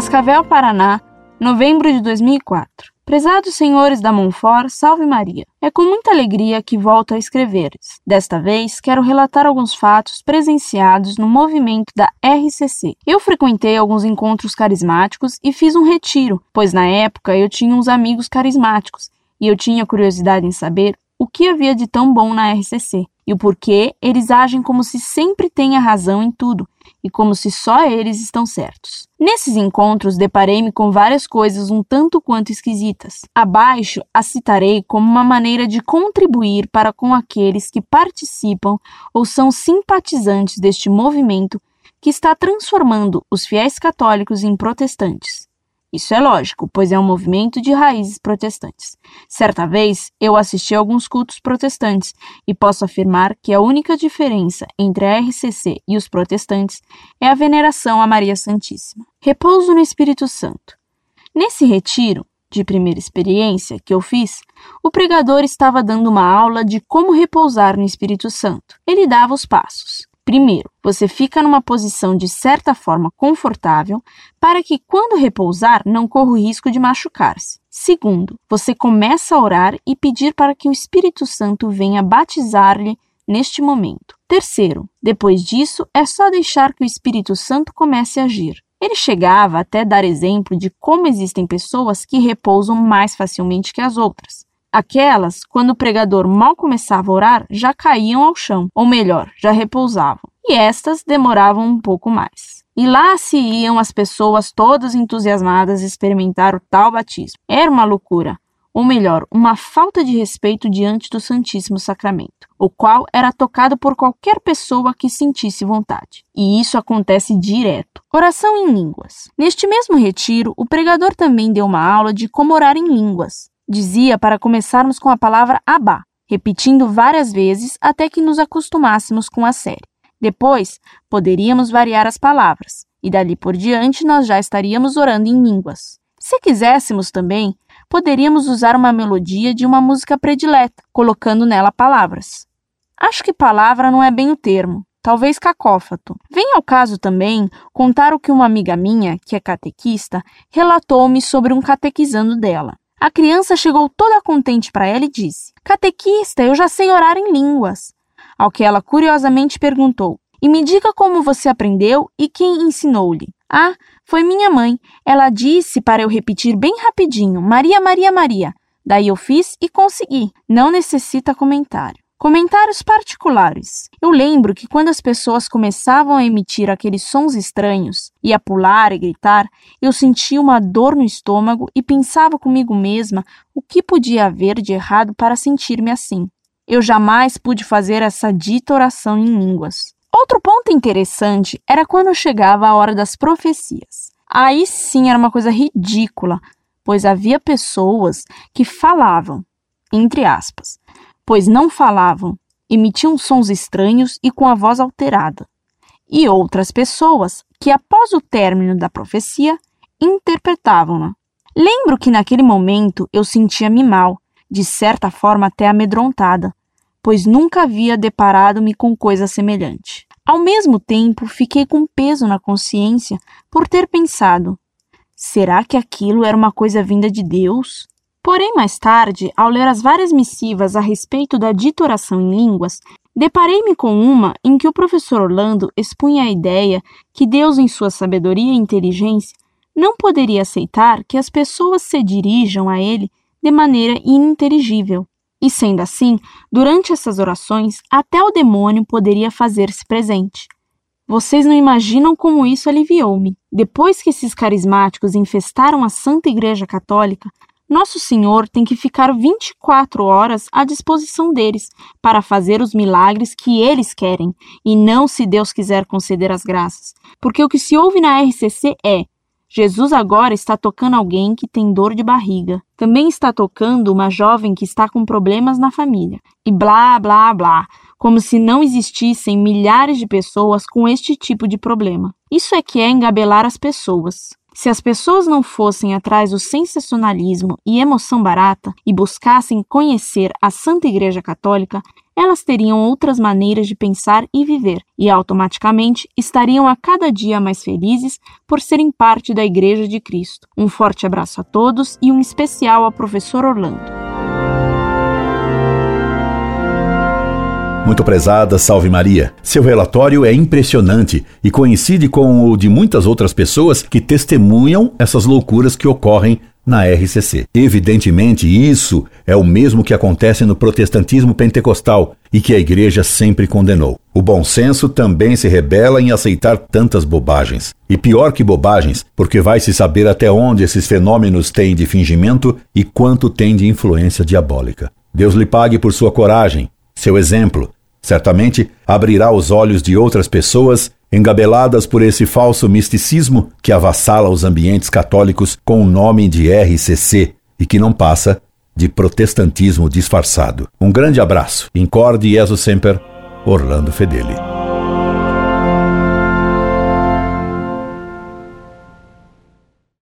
Cascavel, Paraná, novembro de 2004. Prezados senhores da Monfort, salve Maria. É com muita alegria que volto a escrever. Desta vez, quero relatar alguns fatos presenciados no movimento da RCC. Eu frequentei alguns encontros carismáticos e fiz um retiro, pois na época eu tinha uns amigos carismáticos e eu tinha curiosidade em saber o que havia de tão bom na RCC e o porquê eles agem como se sempre tenha razão em tudo e como se só eles estão certos. Nesses encontros, deparei-me com várias coisas um tanto quanto esquisitas. Abaixo as citarei como uma maneira de contribuir para com aqueles que participam ou são simpatizantes deste movimento que está transformando os fiéis católicos em protestantes. Isso é lógico, pois é um movimento de raízes protestantes. Certa vez, eu assisti a alguns cultos protestantes e posso afirmar que a única diferença entre a RCC e os protestantes é a veneração a Maria Santíssima. Repouso no Espírito Santo. Nesse retiro, de primeira experiência que eu fiz, o pregador estava dando uma aula de como repousar no Espírito Santo. Ele dava os passos. Primeiro, você fica numa posição de certa forma confortável para que, quando repousar, não corra o risco de machucar-se. Segundo, você começa a orar e pedir para que o Espírito Santo venha batizar-lhe neste momento. Terceiro, depois disso, é só deixar que o Espírito Santo comece a agir. Ele chegava até dar exemplo de como existem pessoas que repousam mais facilmente que as outras. Aquelas, quando o pregador mal começava a orar, já caíam ao chão, ou melhor, já repousavam. E estas demoravam um pouco mais. E lá se iam as pessoas todas entusiasmadas experimentar o tal batismo. Era uma loucura, ou melhor, uma falta de respeito diante do Santíssimo Sacramento, o qual era tocado por qualquer pessoa que sentisse vontade. E isso acontece direto. Oração em línguas. Neste mesmo retiro, o pregador também deu uma aula de como orar em línguas. Dizia para começarmos com a palavra Abá, repetindo várias vezes até que nos acostumássemos com a série. Depois, poderíamos variar as palavras, e dali por diante nós já estaríamos orando em línguas. Se quiséssemos também, poderíamos usar uma melodia de uma música predileta, colocando nela palavras. Acho que palavra não é bem o termo, talvez cacófato. Vem ao caso também contar o que uma amiga minha, que é catequista, relatou-me sobre um catequizando dela. A criança chegou toda contente para ela e disse: Catequista, eu já sei orar em línguas. Ao que ela curiosamente perguntou: E me diga como você aprendeu e quem ensinou-lhe? Ah, foi minha mãe. Ela disse para eu repetir bem rapidinho: Maria, Maria, Maria. Daí eu fiz e consegui. Não necessita comentário. Comentários particulares. Eu lembro que quando as pessoas começavam a emitir aqueles sons estranhos, e a pular e gritar, eu sentia uma dor no estômago e pensava comigo mesma o que podia haver de errado para sentir-me assim. Eu jamais pude fazer essa dita oração em línguas. Outro ponto interessante era quando chegava a hora das profecias. Aí sim era uma coisa ridícula, pois havia pessoas que falavam, entre aspas, pois não falavam, emitiam sons estranhos e com a voz alterada, e outras pessoas que, após o término da profecia, interpretavam-na. Lembro que naquele momento eu sentia-me mal, de certa forma até amedrontada, pois nunca havia deparado-me com coisa semelhante. Ao mesmo tempo, fiquei com peso na consciência por ter pensado: será que aquilo era uma coisa vinda de Deus? Porém, mais tarde, ao ler as várias missivas a respeito da dita oração em línguas, deparei-me com uma em que o professor Orlando expunha a ideia que Deus, em sua sabedoria e inteligência, não poderia aceitar que as pessoas se dirijam a ele de maneira ininteligível. E sendo assim, durante essas orações, até o demônio poderia fazer-se presente. Vocês não imaginam como isso aliviou-me. Depois que esses carismáticos infestaram a Santa Igreja Católica, nosso Senhor tem que ficar 24 horas à disposição deles para fazer os milagres que eles querem e não se Deus quiser conceder as graças. Porque o que se ouve na RCC é: Jesus agora está tocando alguém que tem dor de barriga. Também está tocando uma jovem que está com problemas na família. E blá, blá, blá. Como se não existissem milhares de pessoas com este tipo de problema. Isso é que é engabelar as pessoas. Se as pessoas não fossem atrás do sensacionalismo e emoção barata e buscassem conhecer a Santa Igreja Católica, elas teriam outras maneiras de pensar e viver, e automaticamente estariam a cada dia mais felizes por serem parte da Igreja de Cristo. Um forte abraço a todos e um especial ao professor Orlando. Muito prezada, salve Maria. Seu relatório é impressionante e coincide com o de muitas outras pessoas que testemunham essas loucuras que ocorrem na RCC. Evidentemente, isso é o mesmo que acontece no protestantismo pentecostal e que a igreja sempre condenou. O bom senso também se rebela em aceitar tantas bobagens. E pior que bobagens, porque vai se saber até onde esses fenômenos têm de fingimento e quanto têm de influência diabólica. Deus lhe pague por sua coragem, seu exemplo. Certamente abrirá os olhos de outras pessoas engabeladas por esse falso misticismo que avassala os ambientes católicos com o nome de RCC e que não passa de protestantismo disfarçado. Um grande abraço. Incorde Jesus Semper, Orlando Fedeli.